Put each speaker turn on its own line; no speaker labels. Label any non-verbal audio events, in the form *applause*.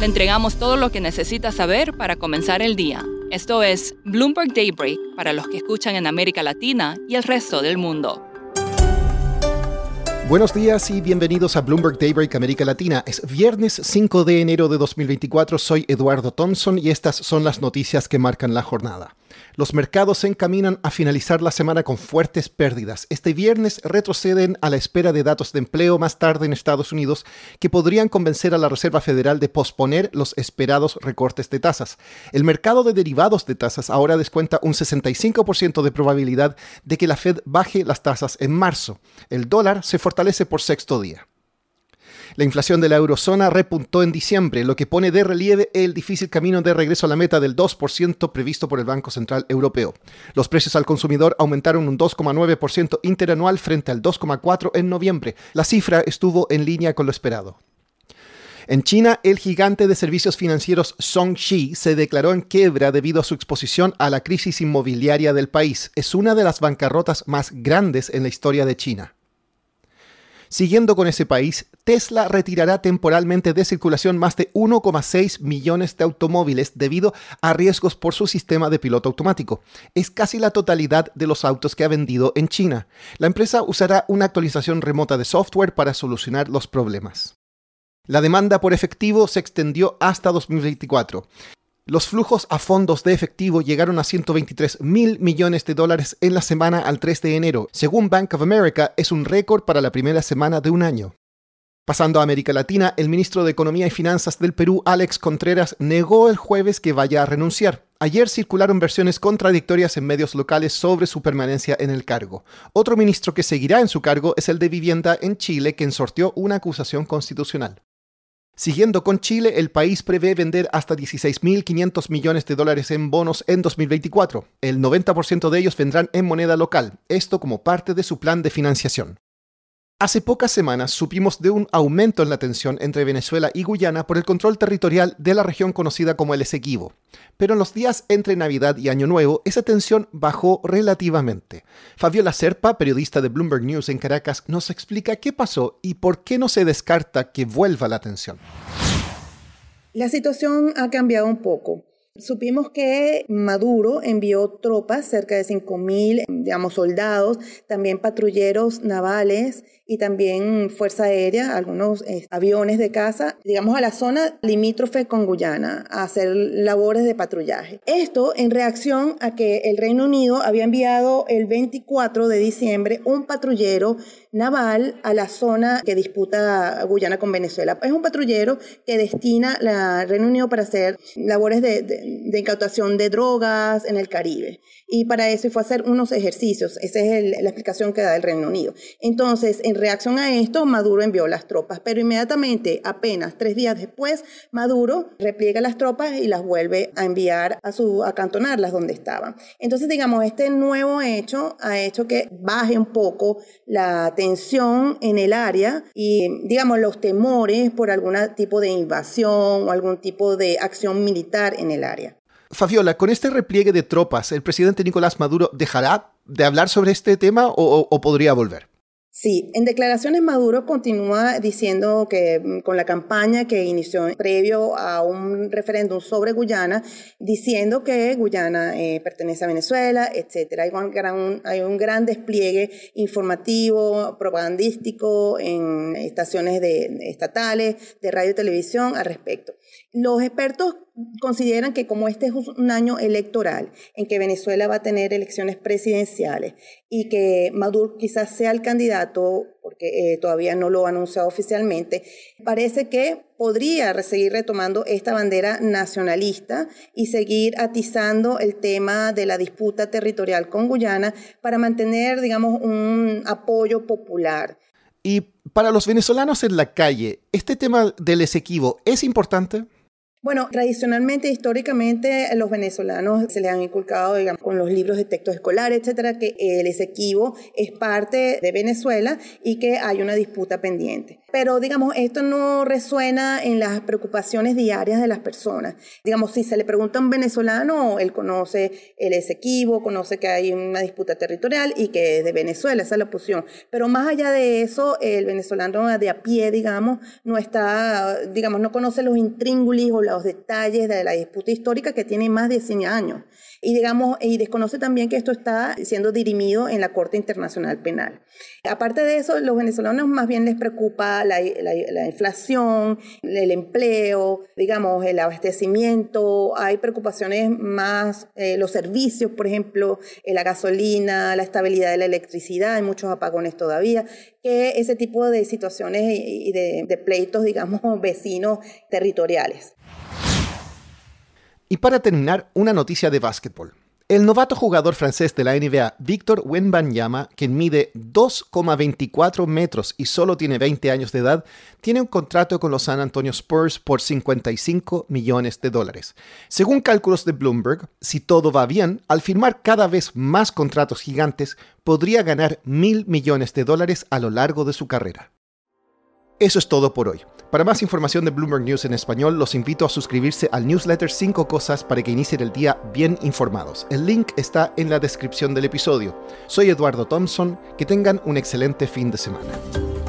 Le entregamos todo lo que necesita saber para comenzar el día. Esto es Bloomberg Daybreak para los que escuchan en América Latina y el resto del mundo.
Buenos días y bienvenidos a Bloomberg Daybreak América Latina. Es viernes 5 de enero de 2024. Soy Eduardo Thompson y estas son las noticias que marcan la jornada. Los mercados se encaminan a finalizar la semana con fuertes pérdidas. Este viernes retroceden a la espera de datos de empleo más tarde en Estados Unidos que podrían convencer a la Reserva Federal de posponer los esperados recortes de tasas. El mercado de derivados de tasas ahora descuenta un 65% de probabilidad de que la Fed baje las tasas en marzo. El dólar se fortalece por sexto día. La inflación de la eurozona repuntó en diciembre, lo que pone de relieve el difícil camino de regreso a la meta del 2% previsto por el Banco Central Europeo. Los precios al consumidor aumentaron un 2,9% interanual frente al 2,4% en noviembre. La cifra estuvo en línea con lo esperado. En China, el gigante de servicios financieros Zhongxi se declaró en quiebra debido a su exposición a la crisis inmobiliaria del país. Es una de las bancarrotas más grandes en la historia de China. Siguiendo con ese país, Tesla retirará temporalmente de circulación más de 1,6 millones de automóviles debido a riesgos por su sistema de piloto automático. Es casi la totalidad de los autos que ha vendido en China. La empresa usará una actualización remota de software para solucionar los problemas. La demanda por efectivo se extendió hasta 2024. Los flujos a fondos de efectivo llegaron a 123 mil millones de dólares en la semana al 3 de enero. Según Bank of America, es un récord para la primera semana de un año. Pasando a América Latina, el ministro de Economía y Finanzas del Perú, Alex Contreras, negó el jueves que vaya a renunciar. Ayer circularon versiones contradictorias en medios locales sobre su permanencia en el cargo. Otro ministro que seguirá en su cargo es el de Vivienda en Chile, quien sorteó una acusación constitucional. Siguiendo con Chile, el país prevé vender hasta 16.500 millones de dólares en bonos en 2024. El 90% de ellos vendrán en moneda local, esto como parte de su plan de financiación. Hace pocas semanas supimos de un aumento en la tensión entre Venezuela y Guyana por el control territorial de la región conocida como el Esequibo. Pero en los días entre Navidad y Año Nuevo, esa tensión bajó relativamente. Fabiola Serpa, periodista de Bloomberg News en Caracas, nos explica qué pasó y por qué no se descarta que vuelva la tensión.
La situación ha cambiado un poco. Supimos que Maduro envió tropas, cerca de 5.000, digamos, soldados, también patrulleros navales y también Fuerza Aérea, algunos eh, aviones de caza, digamos, a la zona limítrofe con Guyana, a hacer labores de patrullaje. Esto en reacción a que el Reino Unido había enviado el 24 de diciembre un patrullero naval a la zona que disputa Guyana con Venezuela. Es un patrullero que destina el Reino Unido para hacer labores de, de, incautación de drogas en el Caribe. Y para eso fue a hacer unos ejercicios. Esa es la explicación que da el Reino Unido. Entonces, en reacción a esto, Maduro envió las tropas, pero inmediatamente, apenas tres días después, Maduro repliega las tropas y las vuelve a enviar a su acantonarlas donde estaban. Entonces, digamos, este nuevo hecho ha hecho que baje un poco la tensión en el área y, digamos, los temores por algún tipo de invasión o algún tipo de acción militar en el área.
Fabiola, con este repliegue de tropas, ¿el presidente Nicolás Maduro dejará de hablar sobre este tema o podría volver?
Sí, en declaraciones Maduro continúa diciendo que mm, con la campaña que inició previo a un referéndum sobre Guyana, diciendo que Guyana eh, pertenece a Venezuela, etcétera. Hay un, gran, hay un gran despliegue informativo, propagandístico en estaciones de, estatales, de radio y televisión al respecto. Los expertos consideran que como este es un año electoral en que Venezuela va a tener elecciones presidenciales y que Maduro quizás sea el candidato, porque eh, todavía no lo ha anunciado oficialmente, parece que podría seguir retomando esta bandera nacionalista y seguir atizando el tema de la disputa territorial con Guyana para mantener, digamos, un apoyo popular.
Y para los venezolanos en la calle, ¿este tema del Esequibo es importante?
Bueno, tradicionalmente, históricamente, los venezolanos se les han inculcado, digamos, con los libros de textos escolares, etcétera, que el Esequibo es parte de Venezuela y que hay una disputa pendiente. Pero, digamos, esto no resuena en las preocupaciones diarias de las personas. Digamos, si se le pregunta a un venezolano, él conoce el Esequibo, conoce que hay una disputa territorial y que es de Venezuela, esa es la posición. Pero más allá de eso, el venezolano de a pie, digamos, no está, digamos, no conoce los intríngulis o los detalles de la disputa histórica que tiene más de 100 años. Y, digamos, y desconoce también que esto está siendo dirimido en la Corte Internacional Penal. Aparte de eso, los venezolanos más bien les preocupa la, inflación, el empleo, digamos, el abastecimiento. Hay preocupaciones más, eh, los servicios, por ejemplo, la gasolina, la estabilidad de la electricidad, hay muchos apagones todavía, que ese tipo de situaciones y de, de pleitos, digamos, *laughs* vecinos territoriales.
Y para terminar, una noticia de básquetbol. El novato jugador francés de la NBA, Víctor Wenbanyama, quien mide 2,24 metros y solo tiene 20 años de edad, tiene un contrato con los San Antonio Spurs por 55 millones de dólares. Según cálculos de Bloomberg, si todo va bien, al firmar cada vez más contratos gigantes, podría ganar mil millones de dólares a lo largo de su carrera. Eso es todo por hoy. Para más información de Bloomberg News en español, los invito a suscribirse al newsletter 5 cosas para que inicien el día bien informados. El link está en la descripción del episodio. Soy Eduardo Thompson, que tengan un excelente fin de semana.